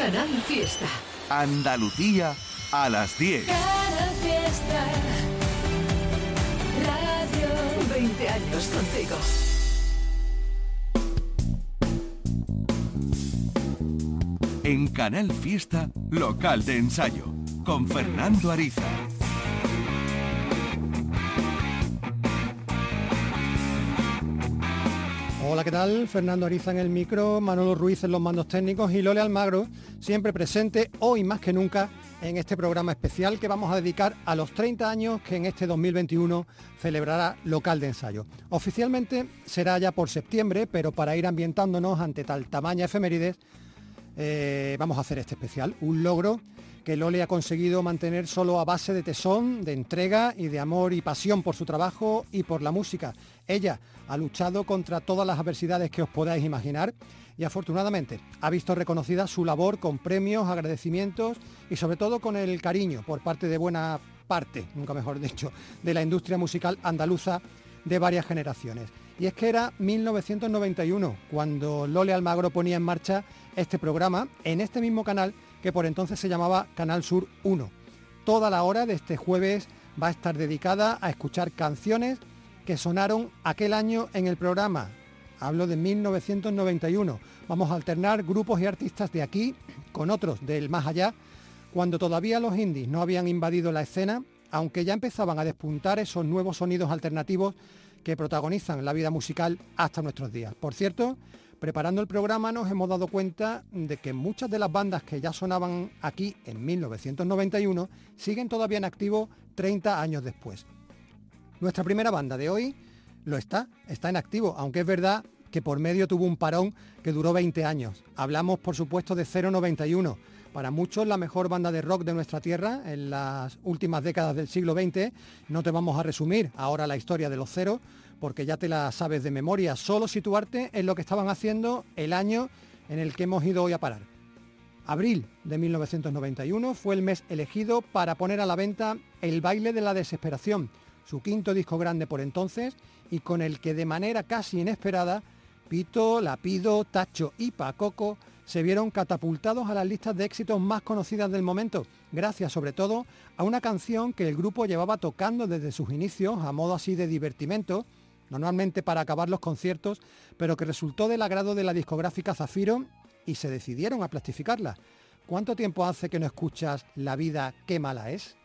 Canal Fiesta. Andalucía a las 10. Canal Fiesta. Radio 20 años contigo. En Canal Fiesta, local de ensayo, con Fernando Ariza. Hola, ¿qué tal? Fernando Ariza en el micro, Manolo Ruiz en los mandos técnicos y Lole Almagro, siempre presente hoy más que nunca en este programa especial que vamos a dedicar a los 30 años que en este 2021 celebrará local de ensayo. Oficialmente será ya por septiembre, pero para ir ambientándonos ante tal tamaña efemérides, eh, vamos a hacer este especial, un logro que Lole ha conseguido mantener solo a base de tesón, de entrega y de amor y pasión por su trabajo y por la música. Ella ha luchado contra todas las adversidades que os podáis imaginar y afortunadamente ha visto reconocida su labor con premios, agradecimientos y sobre todo con el cariño por parte de buena parte, nunca mejor dicho, de la industria musical andaluza de varias generaciones. Y es que era 1991 cuando Lole Almagro ponía en marcha este programa en este mismo canal que por entonces se llamaba Canal Sur 1. Toda la hora de este jueves va a estar dedicada a escuchar canciones que sonaron aquel año en el programa. Hablo de 1991. Vamos a alternar grupos y artistas de aquí con otros del más allá, cuando todavía los indies no habían invadido la escena, aunque ya empezaban a despuntar esos nuevos sonidos alternativos que protagonizan la vida musical hasta nuestros días. Por cierto, preparando el programa nos hemos dado cuenta de que muchas de las bandas que ya sonaban aquí en 1991 siguen todavía en activo 30 años después. Nuestra primera banda de hoy lo está, está en activo, aunque es verdad que por medio tuvo un parón que duró 20 años. Hablamos por supuesto de 091, para muchos la mejor banda de rock de nuestra tierra en las últimas décadas del siglo XX. No te vamos a resumir ahora la historia de los ceros, porque ya te la sabes de memoria, solo situarte en lo que estaban haciendo el año en el que hemos ido hoy a parar. Abril de 1991 fue el mes elegido para poner a la venta El baile de la desesperación, su quinto disco grande por entonces y con el que de manera casi inesperada Pito, Lapido, Tacho y Pacoco se vieron catapultados a las listas de éxitos más conocidas del momento, gracias sobre todo a una canción que el grupo llevaba tocando desde sus inicios a modo así de divertimento, normalmente para acabar los conciertos, pero que resultó del agrado de la discográfica Zafiro y se decidieron a plastificarla. ¿Cuánto tiempo hace que no escuchas La vida qué mala es?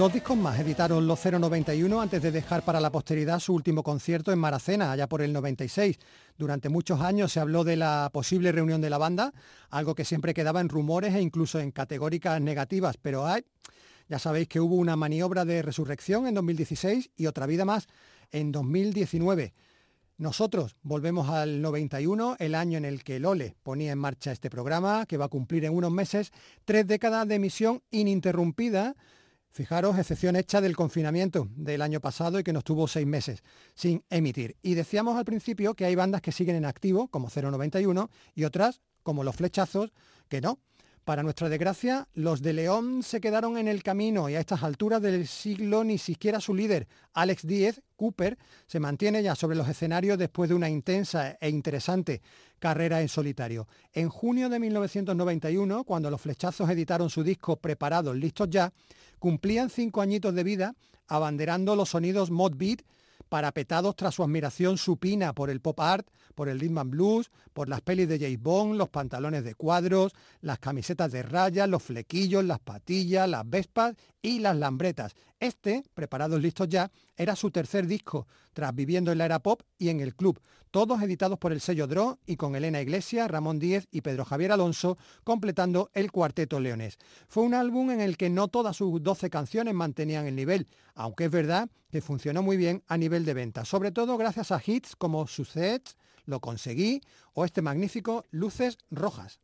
Dos discos más editaron los 091 antes de dejar para la posteridad su último concierto en Maracena, allá por el 96. Durante muchos años se habló de la posible reunión de la banda, algo que siempre quedaba en rumores e incluso en categóricas negativas, pero hay, ya sabéis que hubo una maniobra de resurrección en 2016 y otra vida más en 2019. Nosotros volvemos al 91, el año en el que Lole ponía en marcha este programa, que va a cumplir en unos meses tres décadas de emisión ininterrumpida. Fijaros, excepción hecha del confinamiento del año pasado y que nos tuvo seis meses sin emitir. Y decíamos al principio que hay bandas que siguen en activo, como 091, y otras, como Los Flechazos, que no. Para nuestra desgracia, los de León se quedaron en el camino y a estas alturas del siglo ni siquiera su líder, Alex Díez, Cooper, se mantiene ya sobre los escenarios después de una intensa e interesante carrera en solitario. En junio de 1991, cuando los flechazos editaron su disco Preparados, Listos Ya, cumplían cinco añitos de vida abanderando los sonidos mod beat parapetados tras su admiración supina por el pop art, por el rhythm and blues, por las pelis de James Bond, los pantalones de cuadros, las camisetas de rayas, los flequillos, las patillas, las vespas y las lambretas. Este, preparados listos ya, era su tercer disco, tras viviendo en la era pop y en el club, todos editados por el sello Dro y con Elena Iglesias, Ramón Díez y Pedro Javier Alonso, completando el cuarteto leones. Fue un álbum en el que no todas sus 12 canciones mantenían el nivel, aunque es verdad que funcionó muy bien a nivel de venta, sobre todo gracias a hits como Success, Lo Conseguí o este magnífico Luces Rojas.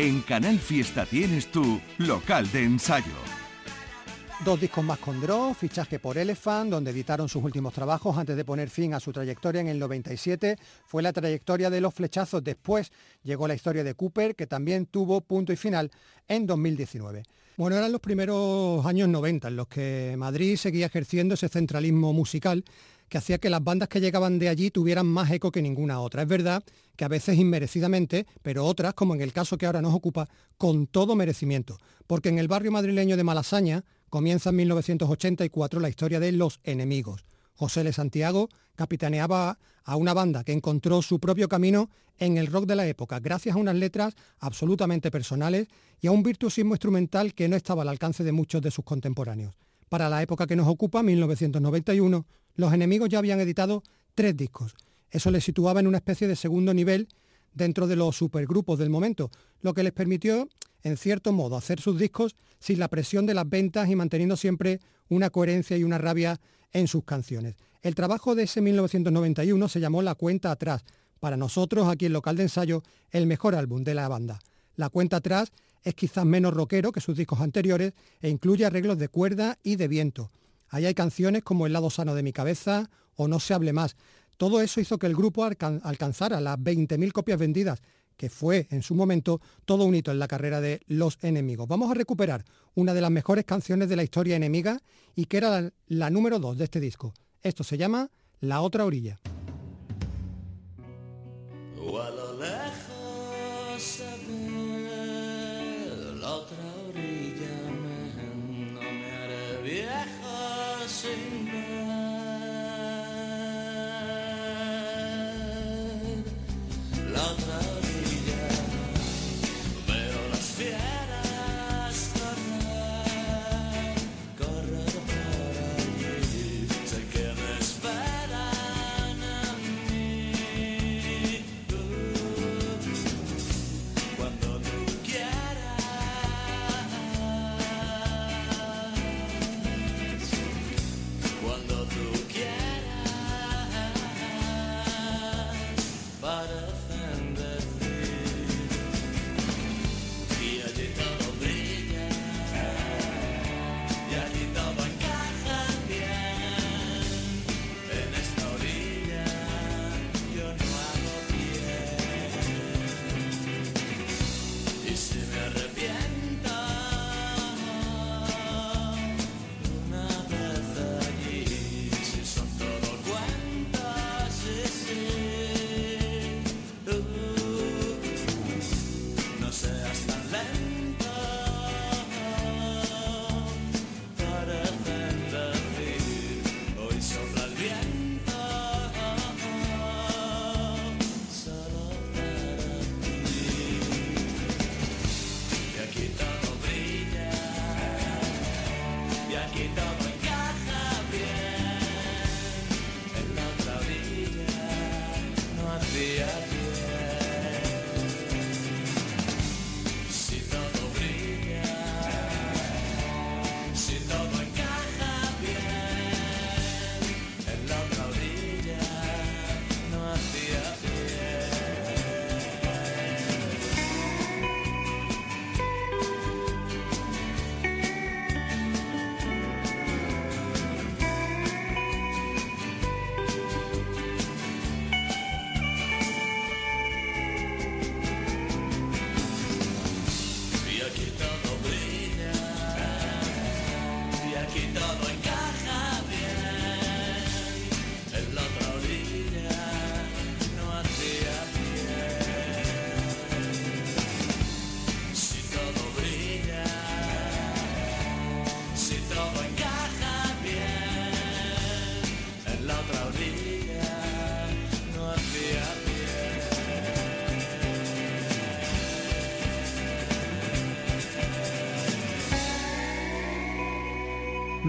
En Canal Fiesta tienes tu local de ensayo. Dos discos más con Draw, fichaje por Elephant, donde editaron sus últimos trabajos antes de poner fin a su trayectoria en el 97. Fue la trayectoria de los flechazos. Después llegó la historia de Cooper, que también tuvo punto y final en 2019. Bueno, eran los primeros años 90 en los que Madrid seguía ejerciendo ese centralismo musical que hacía que las bandas que llegaban de allí tuvieran más eco que ninguna otra. Es verdad que a veces inmerecidamente, pero otras, como en el caso que ahora nos ocupa, con todo merecimiento. Porque en el barrio madrileño de Malasaña comienza en 1984 la historia de Los Enemigos. José L. Santiago capitaneaba a una banda que encontró su propio camino en el rock de la época, gracias a unas letras absolutamente personales y a un virtuosismo instrumental que no estaba al alcance de muchos de sus contemporáneos. Para la época que nos ocupa, 1991, los enemigos ya habían editado tres discos. Eso les situaba en una especie de segundo nivel dentro de los supergrupos del momento, lo que les permitió, en cierto modo, hacer sus discos sin la presión de las ventas y manteniendo siempre una coherencia y una rabia en sus canciones. El trabajo de ese 1991 se llamó La Cuenta Atrás. Para nosotros, aquí en Local de Ensayo, el mejor álbum de la banda. La Cuenta Atrás es quizás menos rockero que sus discos anteriores e incluye arreglos de cuerda y de viento. Ahí hay canciones como El lado sano de mi cabeza o No se hable más. Todo eso hizo que el grupo alcan- alcanzara las 20.000 copias vendidas, que fue en su momento todo un hito en la carrera de Los Enemigos. Vamos a recuperar una de las mejores canciones de la historia enemiga y que era la, número 2 de este disco. Esto se llama La otra orilla.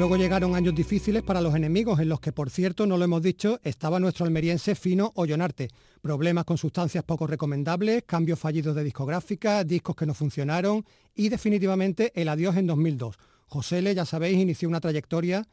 Luego llegaron años difíciles para los enemigos, en los que, por cierto, no lo hemos dicho, estaba nuestro almeriense Fino Ollonarte. Problemas con sustancias poco recomendables, cambios fallidos de discográfica, discos que no funcionaron y definitivamente el adiós en 2002. José Le, ya sabéis, inició una trayectoria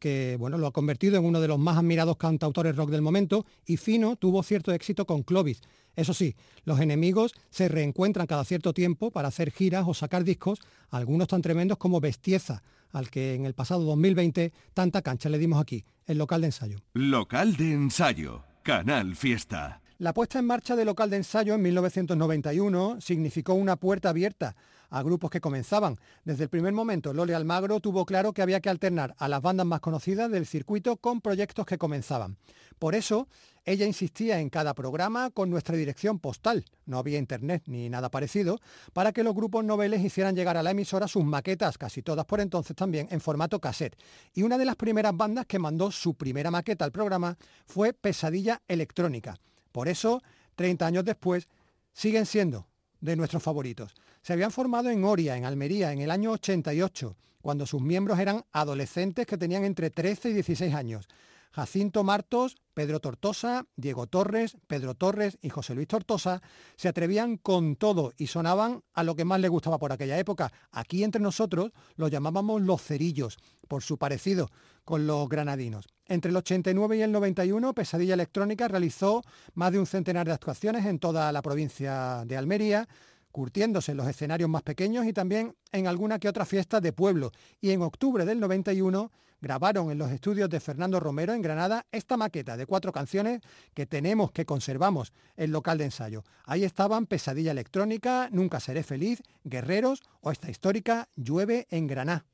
que bueno, lo ha convertido en uno de los más admirados cantautores rock del momento y Fino tuvo cierto éxito con Clovis. Eso sí, los enemigos se reencuentran cada cierto tiempo para hacer giras o sacar discos, algunos tan tremendos como Bestieza, al que en el pasado 2020 tanta cancha le dimos aquí, el local de ensayo. Local de ensayo, Canal Fiesta. La puesta en marcha del local de ensayo en 1991 significó una puerta abierta a grupos que comenzaban. Desde el primer momento, Lole Almagro tuvo claro que había que alternar a las bandas más conocidas del circuito con proyectos que comenzaban. Por eso, ella insistía en cada programa con nuestra dirección postal, no había internet ni nada parecido, para que los grupos noveles hicieran llegar a la emisora sus maquetas, casi todas por entonces también en formato cassette. Y una de las primeras bandas que mandó su primera maqueta al programa fue Pesadilla Electrónica. Por eso, 30 años después, siguen siendo de nuestros favoritos. Se habían formado en Oria, en Almería, en el año 88, cuando sus miembros eran adolescentes que tenían entre 13 y 16 años. Jacinto Martos, Pedro Tortosa, Diego Torres, Pedro Torres y José Luis Tortosa se atrevían con todo y sonaban a lo que más les gustaba por aquella época. Aquí entre nosotros los llamábamos los cerillos, por su parecido con los granadinos. Entre el 89 y el 91, Pesadilla Electrónica realizó más de un centenar de actuaciones en toda la provincia de Almería, curtiéndose en los escenarios más pequeños y también en alguna que otra fiesta de pueblo. Y en octubre del 91 grabaron en los estudios de Fernando Romero en Granada esta maqueta de cuatro canciones que tenemos, que conservamos el local de ensayo. Ahí estaban Pesadilla Electrónica, Nunca Seré Feliz, Guerreros o esta histórica Llueve en Granada.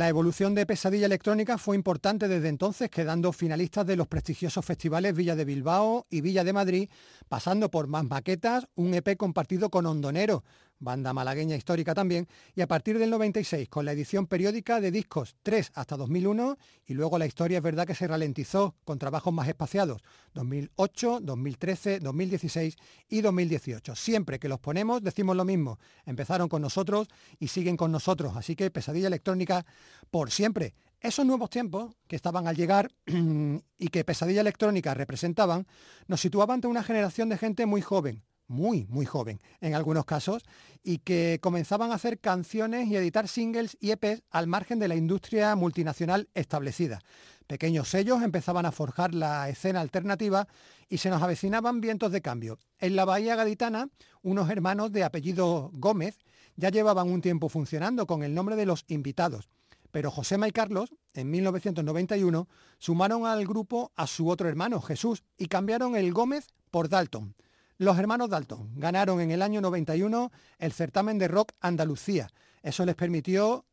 La evolución de Pesadilla Electrónica fue importante desde entonces, quedando finalistas de los prestigiosos festivales Villa de Bilbao y Villa de Madrid, pasando por más maquetas, un EP compartido con Hondonero, banda malagueña histórica también, y a partir del 96 con la edición periódica de discos 3 hasta 2001 y luego la historia es verdad que se ralentizó con trabajos más espaciados 2008, 2013, 2016 y 2018. Siempre que los ponemos decimos lo mismo, empezaron con nosotros y siguen con nosotros, así que pesadilla electrónica por siempre. Esos nuevos tiempos que estaban al llegar y que Pesadilla Electrónica representaban, nos situaban ante una generación de gente muy joven, muy, muy joven en algunos casos, y que comenzaban a hacer canciones y editar singles y EPs al margen de la industria multinacional establecida. Pequeños sellos empezaban a forjar la escena alternativa y se nos avecinaban vientos de cambio. En la Bahía Gaditana, unos hermanos de apellido Gómez ya llevaban un tiempo funcionando con el nombre de los invitados pero Josema y Carlos, en 1991, sumaron al grupo a su otro hermano, Jesús, y cambiaron el Gómez por Dalton. Los hermanos Dalton ganaron en el año 91 el certamen de rock Andalucía. Eso les permitió,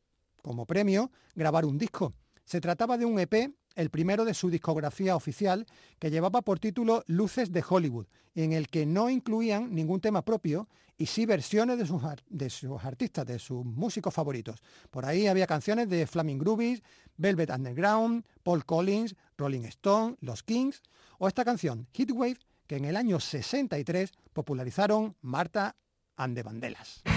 como premio, grabar un disco. Se trataba de un EP el primero de su discografía oficial, que llevaba por título Luces de Hollywood, en el que no incluían ningún tema propio y sí versiones de sus, de sus artistas, de sus músicos favoritos. Por ahí había canciones de Flaming Groovies, Velvet Underground, Paul Collins, Rolling Stone, Los Kings, o esta canción, Heatwave, que en el año 63 popularizaron Marta and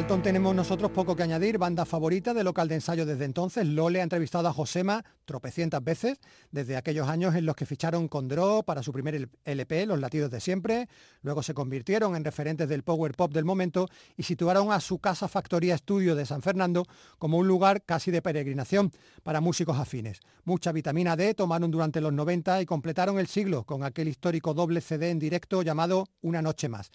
Dalton tenemos nosotros poco que añadir, banda favorita de local de ensayo desde entonces. Lole ha entrevistado a Josema tropecientas veces, desde aquellos años en los que ficharon con Draw para su primer LP, Los Latidos de Siempre. Luego se convirtieron en referentes del power pop del momento y situaron a su casa Factoría Estudio de San Fernando como un lugar casi de peregrinación para músicos afines. Mucha vitamina D tomaron durante los 90 y completaron el siglo con aquel histórico doble CD en directo llamado Una Noche Más.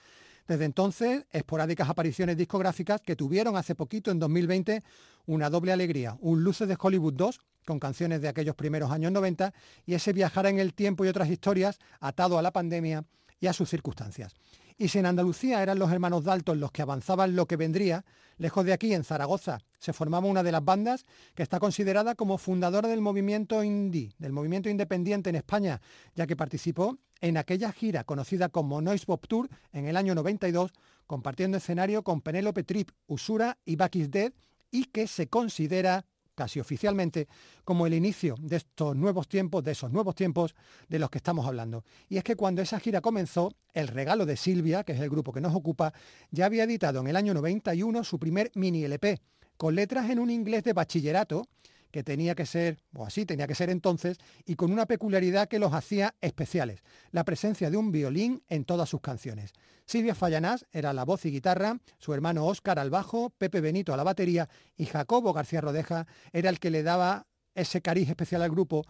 Desde entonces, esporádicas apariciones discográficas que tuvieron hace poquito, en 2020, una doble alegría, un Luces de Hollywood 2, con canciones de aquellos primeros años 90, y ese viajar en el tiempo y otras historias atado a la pandemia y a sus circunstancias. Y si en Andalucía eran los hermanos Dalton los que avanzaban lo que vendría, lejos de aquí, en Zaragoza, se formaba una de las bandas que está considerada como fundadora del movimiento indie, del movimiento independiente en España, ya que participó en aquella gira conocida como Noise Pop Tour en el año 92, compartiendo escenario con Penélope Trip, Usura y Back is Dead, y que se considera casi oficialmente, como el inicio de estos nuevos tiempos, de esos nuevos tiempos de los que estamos hablando. Y es que cuando esa gira comenzó, El Regalo de Silvia, que es el grupo que nos ocupa, ya había editado en el año 91 su primer mini LP, con letras en un inglés de bachillerato que tenía que ser, o así tenía que ser entonces, y con una peculiaridad que los hacía especiales, la presencia de un violín en todas sus canciones. Silvia Fallanás era la voz y guitarra, su hermano Óscar al bajo, Pepe Benito a la batería y Jacobo García Rodeja era el que le daba ese cariz especial al grupo,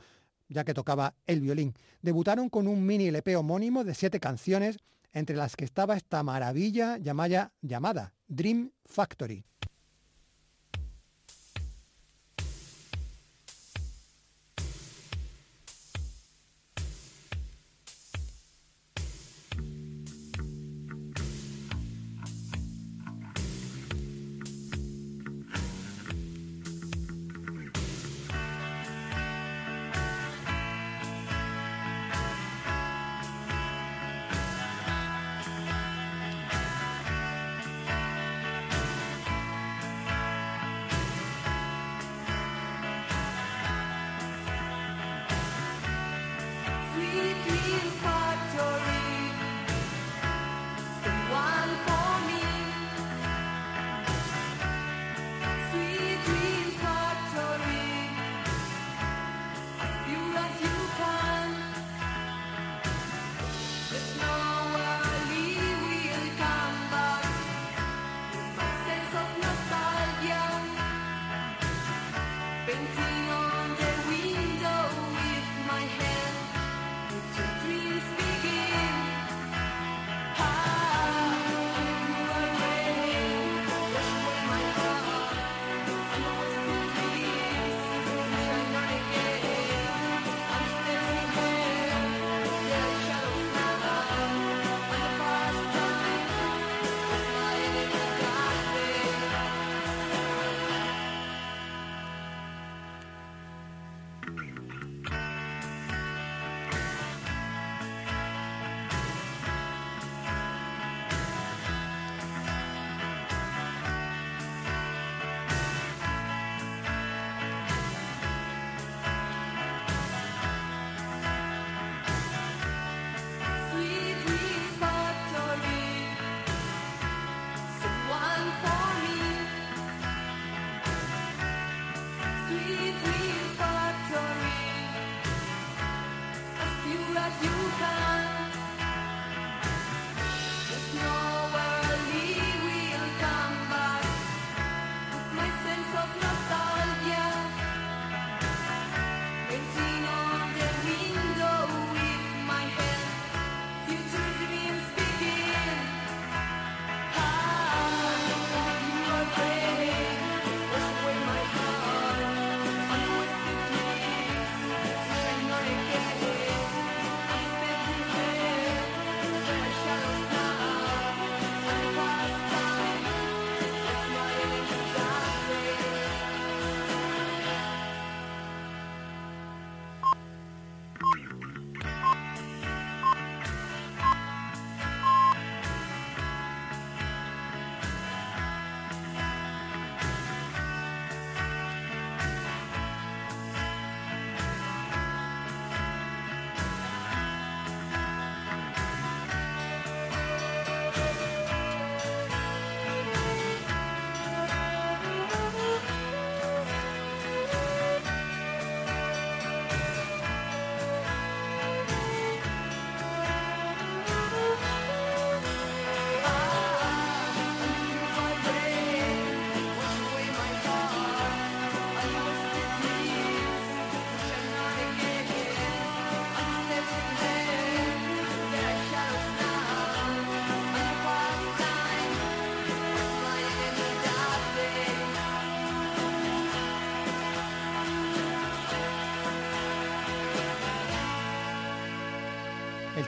ya que tocaba el violín. Debutaron con un mini LP homónimo de siete canciones, entre las que estaba esta maravilla llamada, llamada Dream Factory.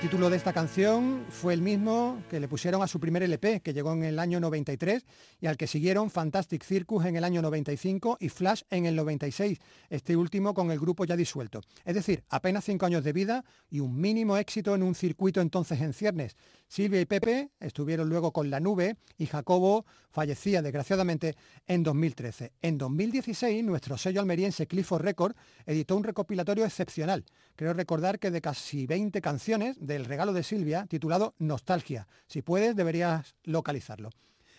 Título de esta canción fue el mismo que le pusieron a su primer LP, que llegó en el año 93, y al que siguieron Fantastic Circus en el año 95 y Flash en el 96, este último con el grupo ya disuelto. Es decir, apenas cinco años de vida y un mínimo éxito en un circuito entonces en ciernes. Silvia y Pepe estuvieron luego con La Nube y Jacobo fallecía desgraciadamente en 2013. En 2016 nuestro sello almeriense Clifford Record editó un recopilatorio excepcional. Creo recordar que de casi 20 canciones del regalo de Silvia titulado Nostalgia. Si puedes deberías localizarlo.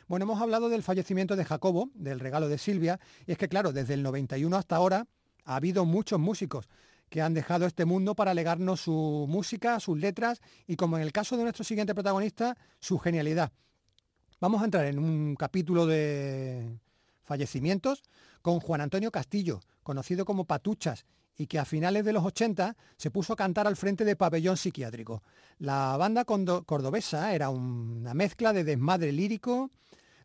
Bueno, hemos hablado del fallecimiento de Jacobo, del regalo de Silvia, y es que claro, desde el 91 hasta ahora Ha habido muchos músicos que han dejado este mundo para legarnos su música, sus letras y, como en el caso de nuestro siguiente protagonista, su genialidad. Vamos a entrar en un capítulo de fallecimientos con Juan Antonio Castillo, conocido como Patuchas, y que a finales de los 80 se puso a cantar al frente de Pabellón Psiquiátrico. La banda cordobesa era una mezcla de desmadre lírico,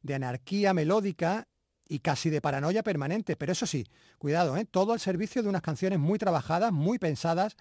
de anarquía melódica y casi de paranoia permanente, pero eso sí, cuidado, ¿eh? todo al servicio de unas canciones muy trabajadas, muy pensadas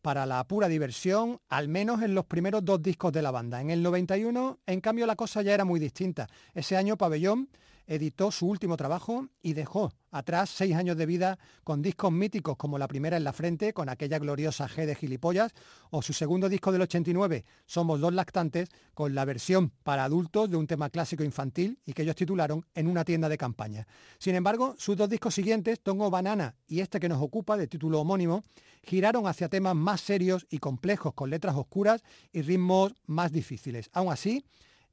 para la pura diversión, al menos en los primeros dos discos de la banda. En el 91, en cambio, la cosa ya era muy distinta. Ese año Pabellón editó su último trabajo y dejó atrás seis años de vida con discos míticos como La Primera en la Frente, con aquella gloriosa G de gilipollas, o su segundo disco del 89, Somos dos lactantes, con la versión para adultos de un tema clásico infantil y que ellos titularon En una tienda de campaña. Sin embargo, sus dos discos siguientes, Tongo Banana y este que nos ocupa, de título homónimo, giraron hacia temas más serios y complejos, con letras oscuras y ritmos más difíciles. Aún así,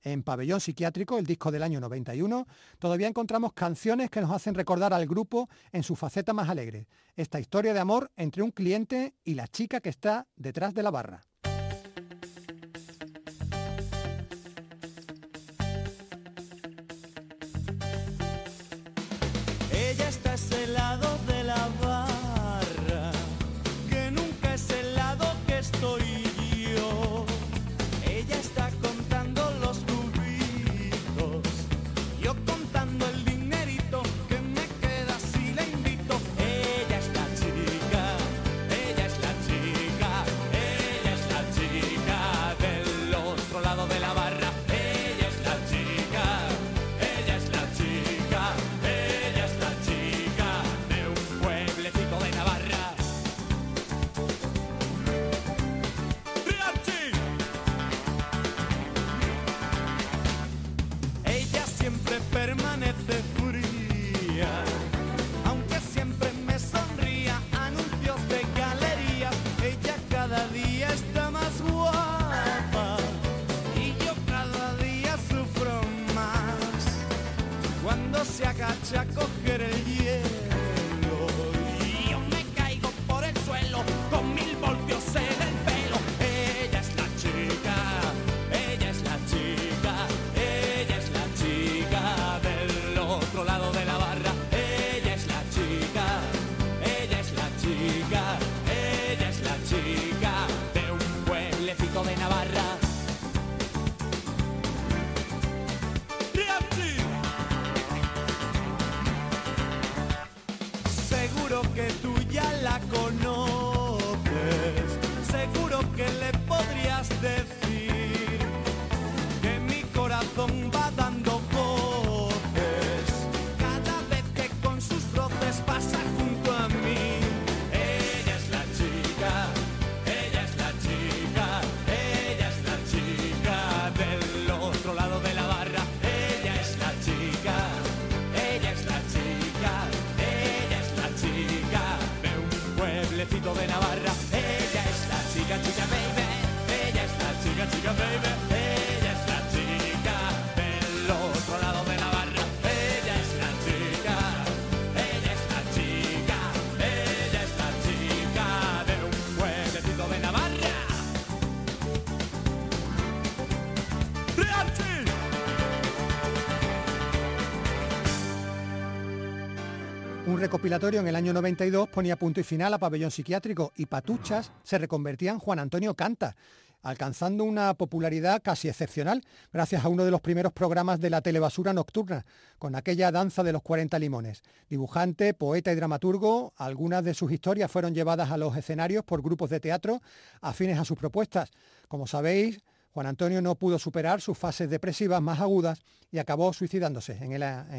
en Pabellón Psiquiátrico, el disco del año 91, todavía encontramos canciones que nos hacen recordar al grupo en su faceta más alegre. Esta historia de amor entre un cliente y la chica que está detrás de la barra. Permanece recopilatorio en el año 92 ponía punto y final a Pabellón Psiquiátrico y Patuchas se reconvertía en Juan Antonio Canta, alcanzando una popularidad casi excepcional gracias a uno de los primeros programas de la telebasura nocturna, con aquella danza de los 40 limones. Dibujante, poeta y dramaturgo, algunas de sus historias fueron llevadas a los escenarios por grupos de teatro afines a sus propuestas. Como sabéis, Juan Antonio no pudo superar sus fases depresivas más agudas y acabó suicidándose en,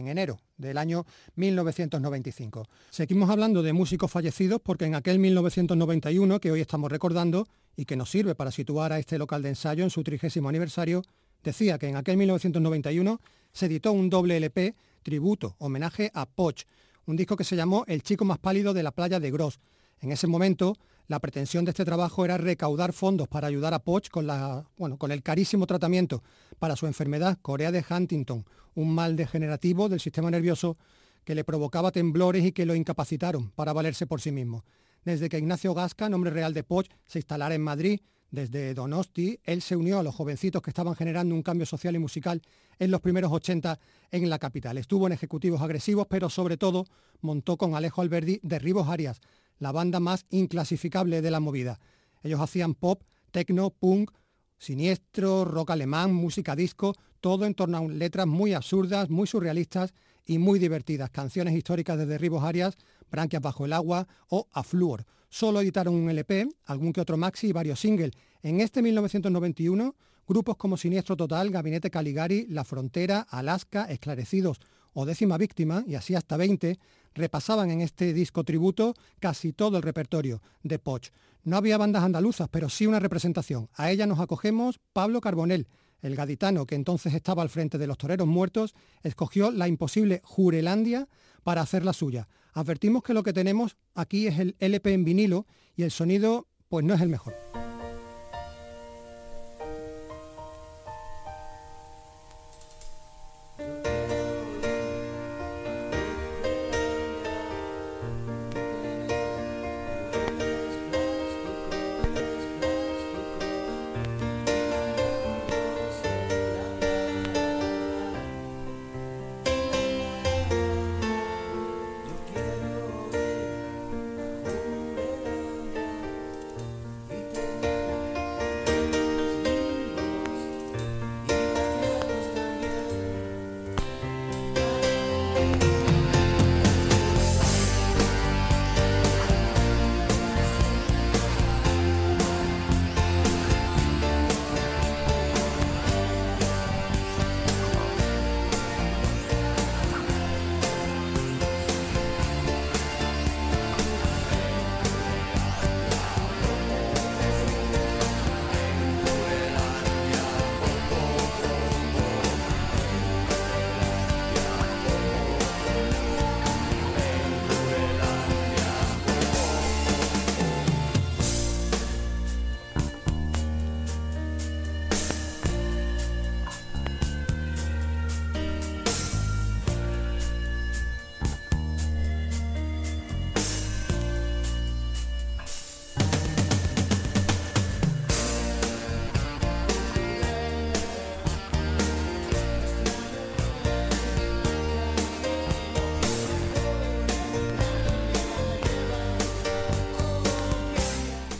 enero del año 1995. Seguimos hablando de músicos fallecidos porque en aquel 1991 que hoy estamos recordando y que nos sirve para situar a este local de ensayo en su trigésimo aniversario, decía que en aquel 1991 se editó un doble LP tributo, homenaje a Poch, un disco que se llamó El chico más pálido de la playa de Gros. En ese momento, la pretensión de este trabajo era recaudar fondos para ayudar a Poch con, el carísimo tratamiento para su enfermedad Corea de Huntington, un mal degenerativo del sistema nervioso que le provocaba temblores y que lo incapacitaron para valerse por sí mismo. Desde que Ignacio Gasca, nombre real de Poch, se instalara en Madrid, desde Donosti, él se unió a los jovencitos que estaban generando un cambio social y musical en los primeros 80 en la capital. Estuvo en ejecutivos agresivos, pero sobre todo montó con Alejo Alberdi Derribos Arias, la banda más inclasificable de la movida. Ellos hacían pop, techno, punk, siniestro, rock alemán, música disco, todo en torno a letras muy absurdas, muy surrealistas y muy divertidas. Canciones históricas de Derribos Arias, Branquias bajo el agua o A Fluor. Solo editaron un LP, algún que otro maxi y varios singles. En este 1991, grupos como Siniestro Total, Gabinete Caligari, La Frontera, Alaska, Esclarecidos o Décima Víctima, y así hasta 20, repasaban en este disco tributo casi todo el repertorio de Poch. No había bandas andaluzas, pero sí una representación. A ella nos acogemos Pablo Carbonell, el gaditano que entonces estaba al frente de los toreros muertos, escogió la imposible Jurelandia para hacer la suya. Advertimos que lo que tenemos aquí es el LP en vinilo y el sonido pues no es el mejor.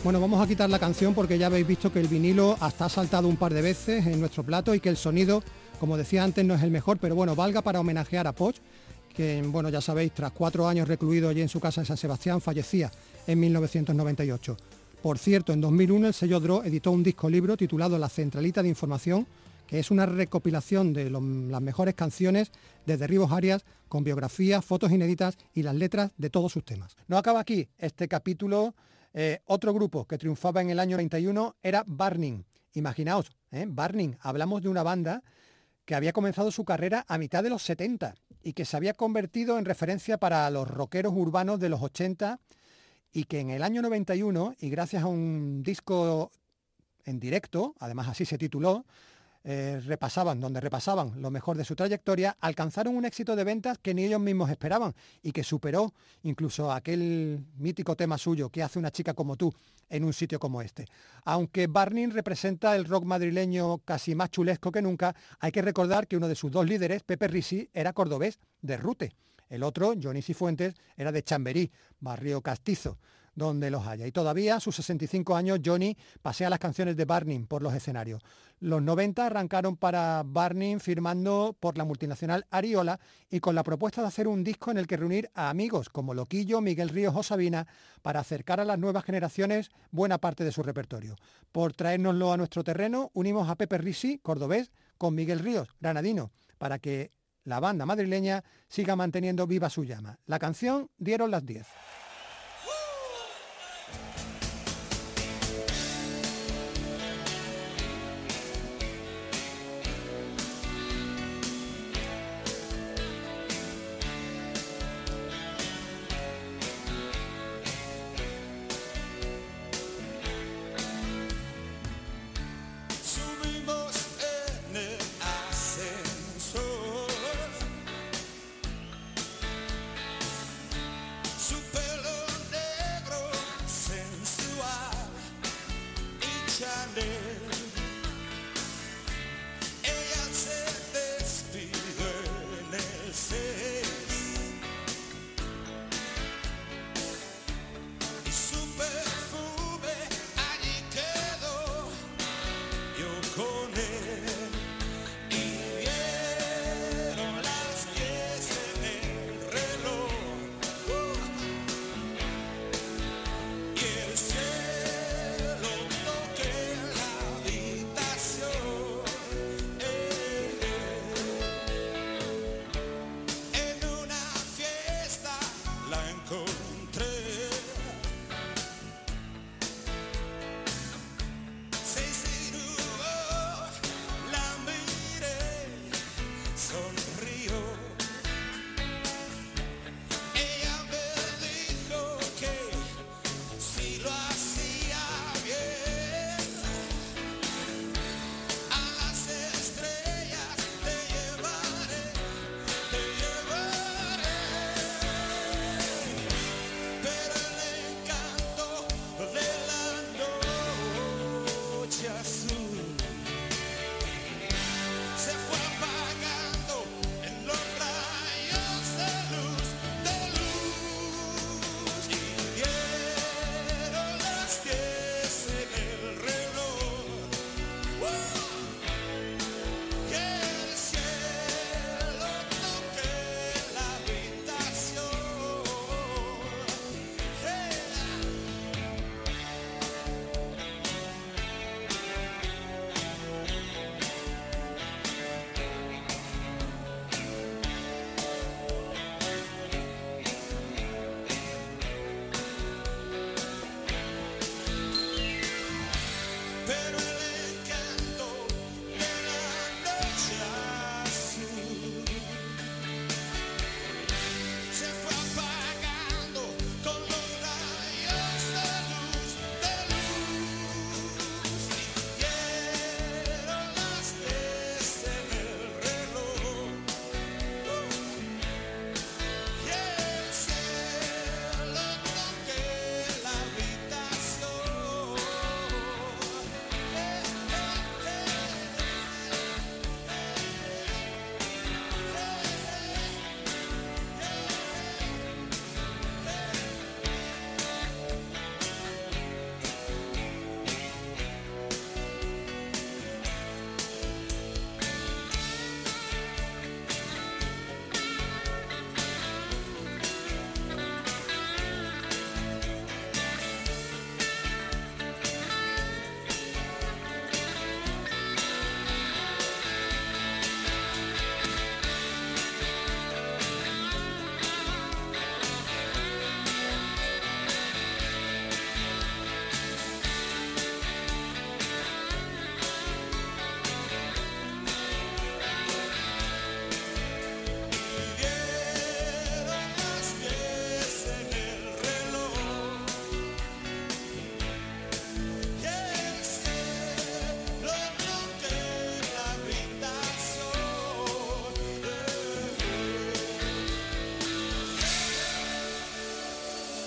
Bueno, vamos a quitar la canción porque ya habéis visto que el vinilo hasta ha saltado un par de veces en nuestro plato y que el sonido, como decía antes, no es el mejor, pero bueno, valga para homenajear a Poch, que bueno, ya sabéis, tras cuatro años recluido allí en su casa en San Sebastián, fallecía en 1998. Por cierto, en 2001 el sello DRO editó un disco libro titulado La Centralita de Información, que es una recopilación de las mejores canciones de Derribos Arias con biografías, fotos inéditas y las letras de todos sus temas. No acaba aquí este capítulo. Eh, otro grupo que triunfaba en el año 91 era Barning. Imaginaos, ¿eh? Barning, hablamos de una banda que había comenzado su carrera a mitad de los 70 y que se había convertido en referencia para los rockeros urbanos de los 80 y que en el año 91, y gracias a un disco en directo, además así se tituló, eh, repasaban, donde repasaban lo mejor de su trayectoria, alcanzaron un éxito de ventas que ni ellos mismos esperaban y que superó incluso aquel mítico tema suyo que hace una chica como tú en un sitio como este. Aunque Barning representa el rock madrileño casi más chulesco que nunca, hay que recordar que uno de sus dos líderes, Pepe Risi, era cordobés de Rute. El otro, Johnny Cifuentes, era de Chamberí, barrio castizo donde los haya. Y todavía a sus 65 años Johnny pasea las canciones de Barning por los escenarios. Los 90 arrancaron para Barning firmando por la multinacional Ariola y con la propuesta de hacer un disco en el que reunir a amigos como Loquillo, Miguel Ríos o Sabina para acercar a las nuevas generaciones buena parte de su repertorio. Por traérnoslo a nuestro terreno, unimos a Pepe Risi, cordobés, con Miguel Ríos, granadino, para que la banda madrileña siga manteniendo viva su llama. La canción dieron las 10.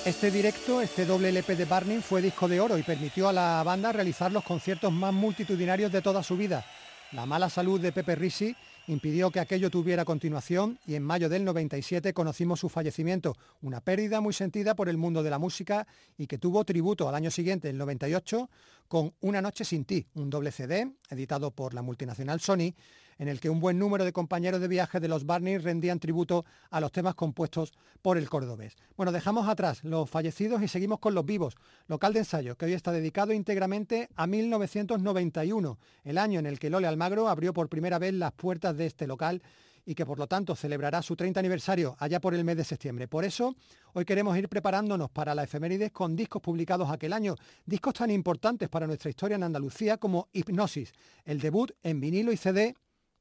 Este directo, este doble LP de Barney fue disco de oro y permitió a la banda realizar los conciertos más multitudinarios de toda su vida. La mala salud de Pepe Risi impidió que aquello tuviera continuación y en mayo del 97 conocimos su fallecimiento, una pérdida muy sentida por el mundo de la música y que tuvo tributo al año siguiente, el 98, con Una noche sin ti, un doble CD editado por la multinacional Sony, en el que un buen número de compañeros de viaje de los Barney rendían tributo a los temas compuestos por el cordobés. Bueno, dejamos atrás los fallecidos y seguimos con los vivos, local de ensayo, que hoy está dedicado íntegramente a 1991, el año en el que Lole Almagro abrió por primera vez las puertas de este local y que por lo tanto celebrará su 30 aniversario allá por el mes de septiembre. Por eso, hoy queremos ir preparándonos para la efemérides con discos publicados aquel año, discos tan importantes para nuestra historia en Andalucía como Hipnosis, el debut en vinilo y CD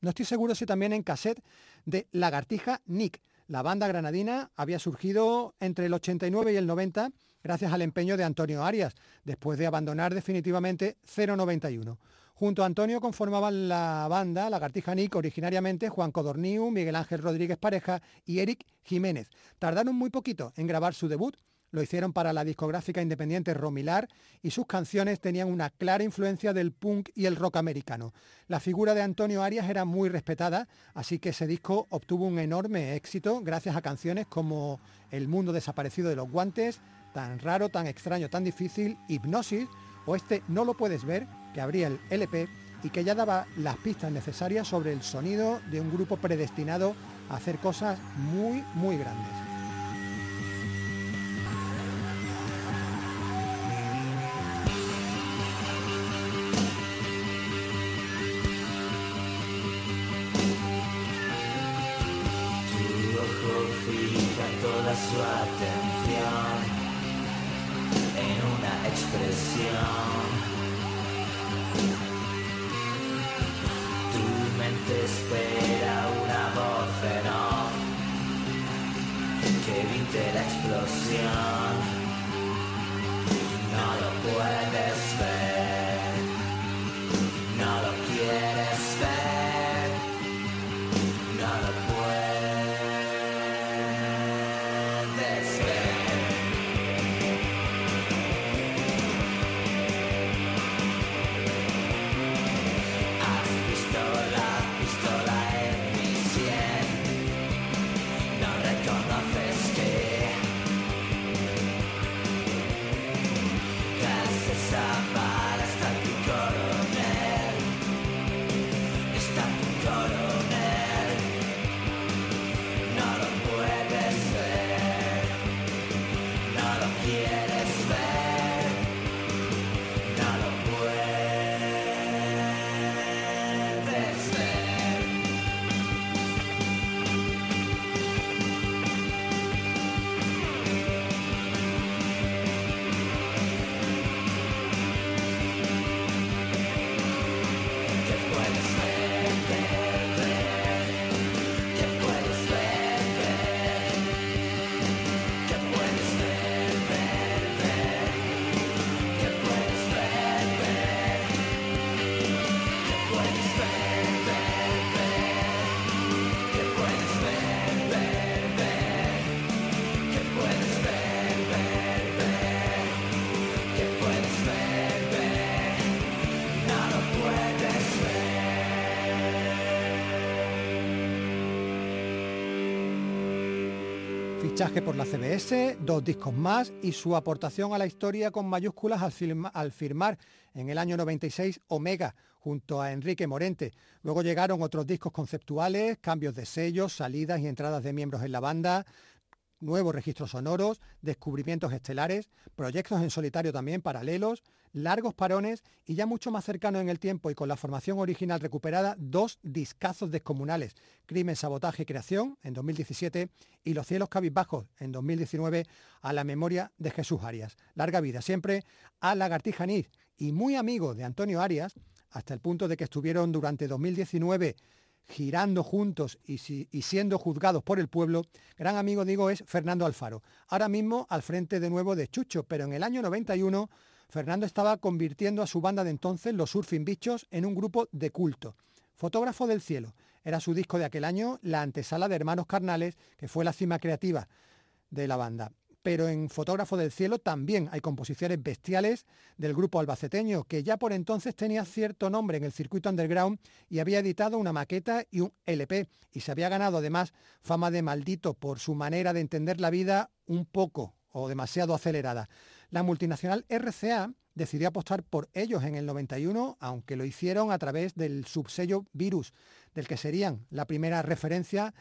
no estoy seguro si también en cassette de Lagartija Nick. La banda granadina había surgido entre el 89 y el 90 gracias al empeño de Antonio Arias, después de abandonar definitivamente 091. Junto a Antonio conformaban la banda Lagartija Nick originariamente Juan Codorniu, Miguel Ángel Rodríguez Pareja y Eric Jiménez. Tardaron muy poquito en grabar su debut, lo hicieron para la discográfica independiente Romilar y sus canciones tenían una clara influencia del punk y el rock americano. La figura de Antonio Arias era muy respetada, así que ese disco obtuvo un enorme éxito gracias a canciones como El mundo desaparecido de los guantes, Tan raro, tan extraño, tan difícil, Hipnosis o este No lo puedes ver, que abría el LP y que ya daba las pistas necesarias sobre el sonido de un grupo predestinado a hacer cosas muy, muy grandes. Fichaje por la CBS, dos discos más y su aportación a la historia con mayúsculas al, al firmar en el año 96 Omega junto a Enrique Morente. Luego llegaron otros discos conceptuales, cambios de sellos, salidas y entradas de miembros en la banda, nuevos registros sonoros, descubrimientos estelares, proyectos en solitario también paralelos, largos parones y ya mucho más cercano en el tiempo y con la formación original recuperada, dos discazos descomunales, Crimen, Sabotaje y Creación en 2017 y Los cielos cabizbajos en 2019 a la memoria de Jesús Arias. Larga vida siempre a Lagartija Nid y muy amigo de Antonio Arias, hasta el punto de que estuvieron durante 2019 girando juntos y, si- y siendo juzgados por el pueblo, gran amigo digo es Fernando Alfaro. Ahora mismo al frente de nuevo de Chucho, pero en el año 91 Fernando estaba convirtiendo a su banda de entonces, los Surfing Bichos, en un grupo de culto. Fotógrafo del cielo. Era su disco de aquel año, la antesala de Hermanos Carnales, que fue la cima creativa de la banda. pero en Fotógrafo del Cielo también hay composiciones bestiales del grupo albaceteño, que ya por entonces tenía cierto nombre en el circuito underground y había editado una maqueta y un LP, y se había ganado además fama de maldito por su manera de entender la vida un poco o demasiado acelerada. La multinacional RCA decidió apostar por ellos en el 91, aunque lo hicieron a través del subsello Virus, del que serían la primera referencia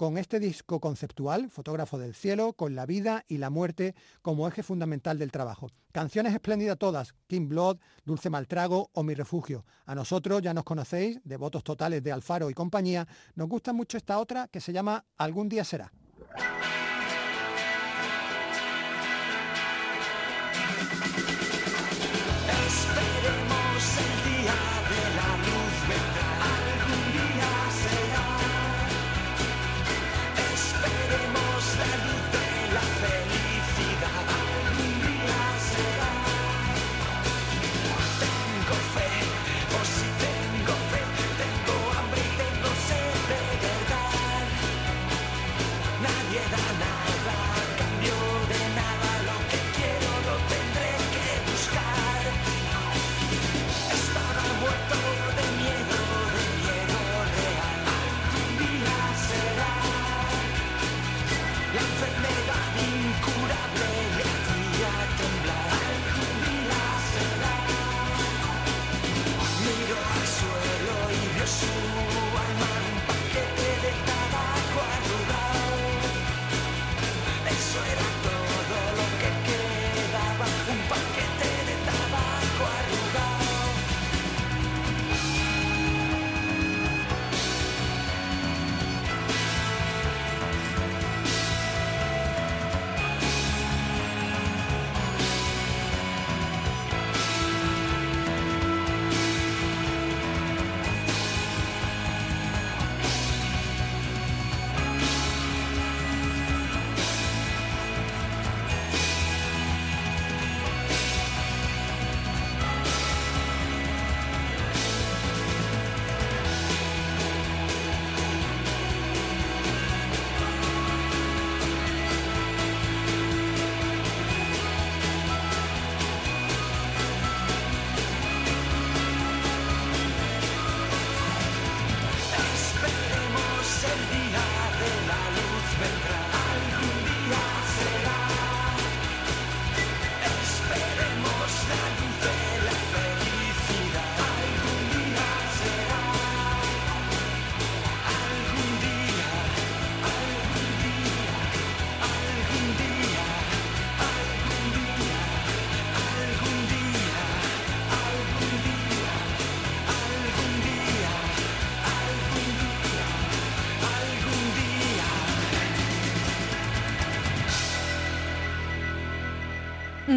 con este disco conceptual, Fotógrafo del Cielo, con la vida y la muerte como eje fundamental del trabajo. Canciones espléndidas todas, King Blood, Dulce Maltrago o Mi Refugio. A nosotros ya nos conocéis, devotos totales de Alfaro y compañía, nos gusta mucho esta otra que se llama Algún día será.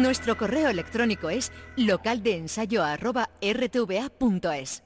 Nuestro correo electrónico es localdeensayo@rtva.es.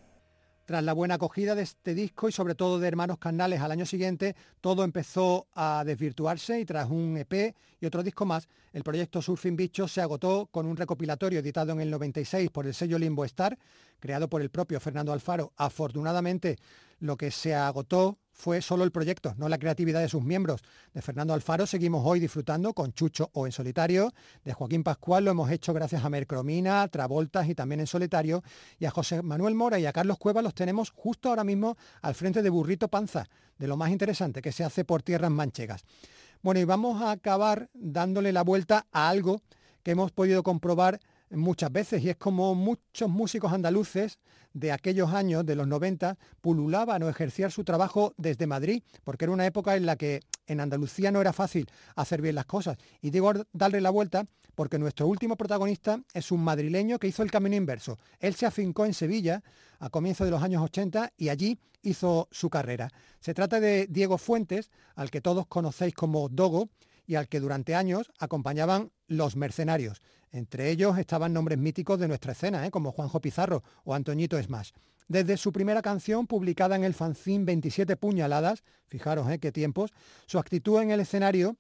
Tras la buena acogida de este disco y sobre todo de Hermanos Carnales al año siguiente, todo empezó a desvirtuarse y tras un EP y otro disco más, el proyecto Surfing Bicho se agotó con un recopilatorio editado en el 96 por el sello Limbo Star, creado por el propio Fernando Alfaro. Afortunadamente, lo que se agotó fue solo el proyecto, no la creatividad de sus miembros. De Fernando Alfaro seguimos hoy disfrutando con Chucho o en solitario. De Joaquín Pascual lo hemos hecho gracias a Mercromina, Travoltas y también en solitario. Y a José Manuel Mora y a Carlos Cueva los tenemos justo ahora mismo al frente de Burrito Panza, de lo más interesante que se hace por tierras manchegas. Bueno, y vamos a acabar dándole la vuelta a algo que hemos podido comprobar muchas veces y es como muchos músicos andaluces de aquellos años, de los 90, pululaban o ejercían su trabajo desde Madrid, porque era una época en la que en Andalucía no era fácil hacer bien las cosas. Y digo darle la vuelta porque nuestro último protagonista es un madrileño que hizo el camino inverso. Él se afincó en Sevilla a comienzos de los años 80 y allí hizo su carrera. Se trata de Diego Fuentes, al que todos conocéis como Dogo, y al que durante años acompañaban los mercenarios. Entre ellos estaban nombres míticos de nuestra escena, ¿eh? como Juanjo Pizarro o Antoñito Smash. Desde su primera canción, publicada en el fanzine 27 puñaladas, fijaros ¿eh? qué tiempos, su actitud en el escenario,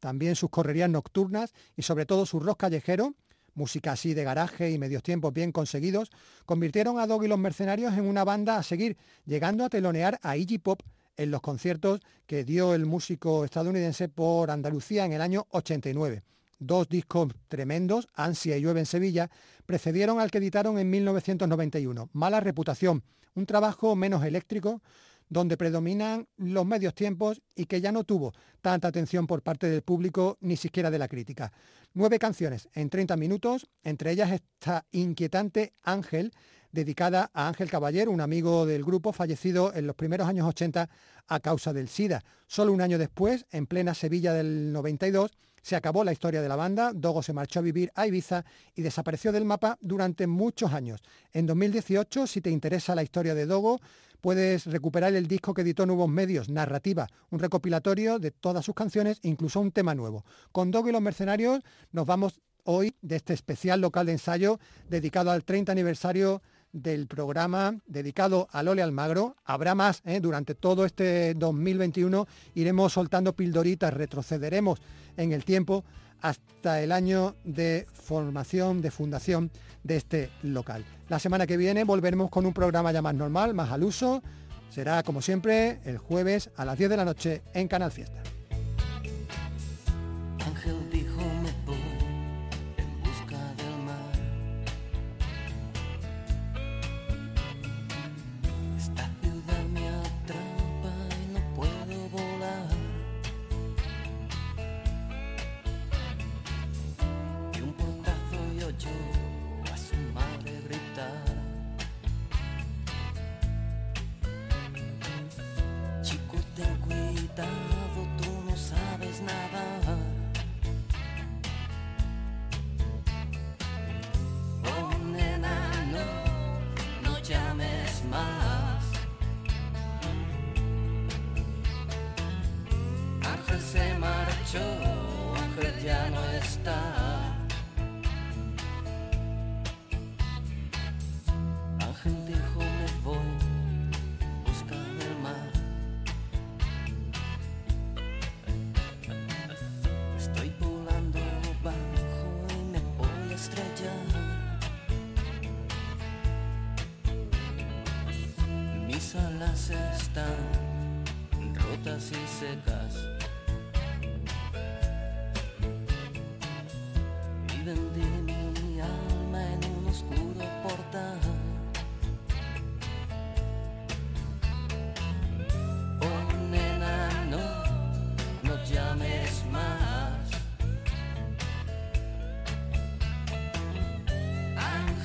también sus correrías nocturnas y sobre todo su rock callejero, música así de garaje y medios tiempos bien conseguidos, convirtieron a Dog y los mercenarios en una banda a seguir, llegando a telonear a Iggy Pop en los conciertos que dio el músico estadounidense por Andalucía en el año 89. dos discos tremendos, Ansia y Llueve en Sevilla, precedieron al que editaron en 1991, Mala Reputación, un trabajo menos eléctrico, donde predominan los medios tiempos y que ya no tuvo tanta atención por parte del público ni siquiera de la crítica. Nueve canciones en 30 minutos, entre ellas esta inquietante Ángel, dedicada a Ángel Caballero, un amigo del grupo fallecido en los primeros años 80 a causa del SIDA. Solo un año después, en plena Sevilla del 92, se acabó la historia de la banda, Dogo se marchó a vivir a Ibiza y desapareció del mapa durante muchos años. En 2018, si te interesa la historia de Dogo, puedes recuperar el disco que editó Nuevos Medios, Narrativa, un recopilatorio de todas sus canciones, incluso un tema nuevo. Con Dogo y los Mercenarios nos vamos hoy de este especial local de ensayo dedicado al 30 aniversario del programa dedicado a Lole Almagro. Habrá más ¿eh? durante todo este 2021. Iremos soltando pildoritas, retrocederemos en el tiempo hasta el año de formación, de fundación de este local. La semana que viene volveremos con un programa ya más normal, más al uso. Será como siempre el jueves a las 10 de la noche en Canal Fiesta.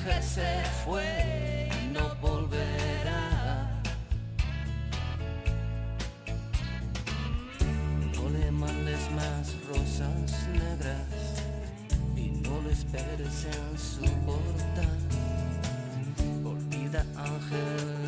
Ángel se fue y no volverá. No le mandes más rosas negras y no le esperes en su portal. Olvida Ángel,